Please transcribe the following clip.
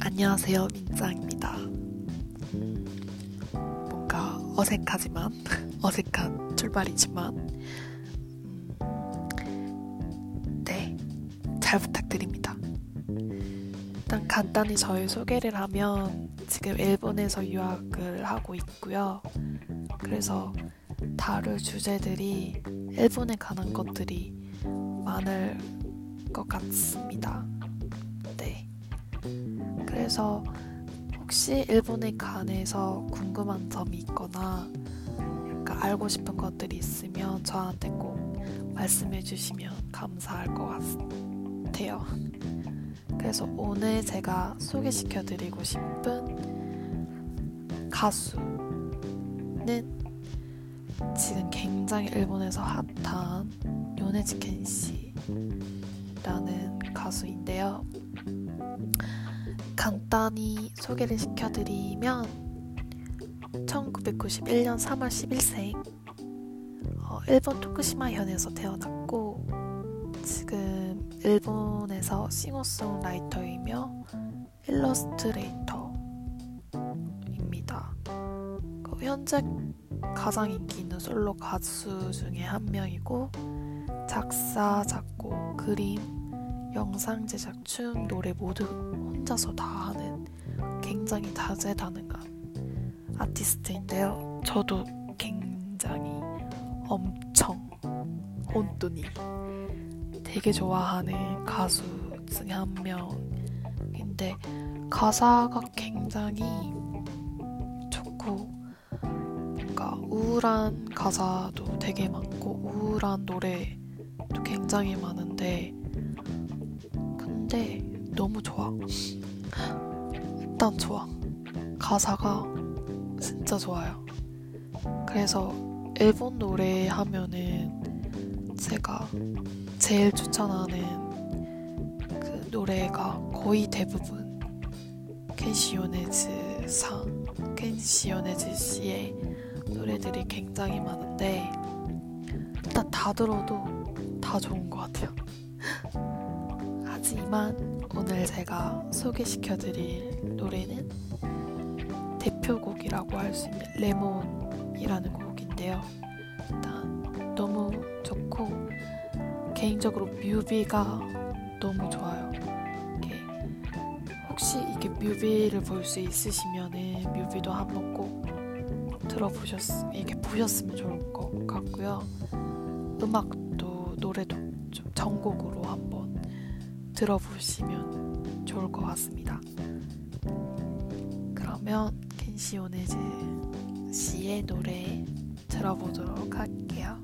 안녕하세요, 민짱입니다. 뭔가 어색하지만, 어색한 출발이지만, 음, 네, 잘 부탁드립니다. 일단 간단히 저희 소개를 하면, 지금 일본에서 유학을 하고 있고요. 그래서 다룰 주제들이 일본에 관한 것들이 많을 것 같습니다. 그래서 혹시 일본에 관해서 궁금한 점이 있거나 약간 알고 싶은 것들이 있으면 저한테 꼭 말씀해 주시면 감사할 것 같아요. 그래서 오늘 제가 소개시켜 드리고 싶은 가수는 지금 굉장히 일본에서 핫한 요네즈 켄시라는 가수인데요. 간단히 소개를 시켜드리면 1991년 3월 11생 어, 일본 토쿠시마 현에서 태어났고 지금 일본에서 싱어송라이터이며 일러스트레이터입니다. 그 현재 가장 인기 있는 솔로 가수 중에 한 명이고 작사, 작곡, 그림, 영상 제작, 춤, 노래 모두 혼자서 다 하는 굉장히 다재다능한 아티스트인데요. 저도 굉장히 엄청 혼돈이 되게 좋아하는 가수 중에 한 명인데 가사가 굉장히 좋고 뭔가 우울한 가사도 되게 많고 우울한 노래도 굉장히 많은데 근데 너무 좋아. 일단 좋아. 가사가 진짜 좋아요. 그래서 일본 노래 하면은 제가 제일 추천하는 그 노래가 거의 대부분 켄시오네즈 상, 켄시오네즈 씨의 노래들이 굉장히 많은데 일단 다 들어도 다 좋은 것 같아요. 하지만 오늘 제가 소개시켜드릴 노래는 대표곡이라고 할 수 있는 레몬이라는 곡인데요. 일단 너무 좋고 개인적으로 뮤비가 너무 좋아요. 이게 혹시 이게 뮤비를 볼 수 있으시면은 뮤비도 한번 꼭 들어보셨 이게 보셨으면 좋을 것 같고요. 음악도 노래도 좀 전곡으로 한번 들어보시면 좋을 것 같습니다. 그러면 켄시 오네즈 씨의 노래 들어보도록 할게요.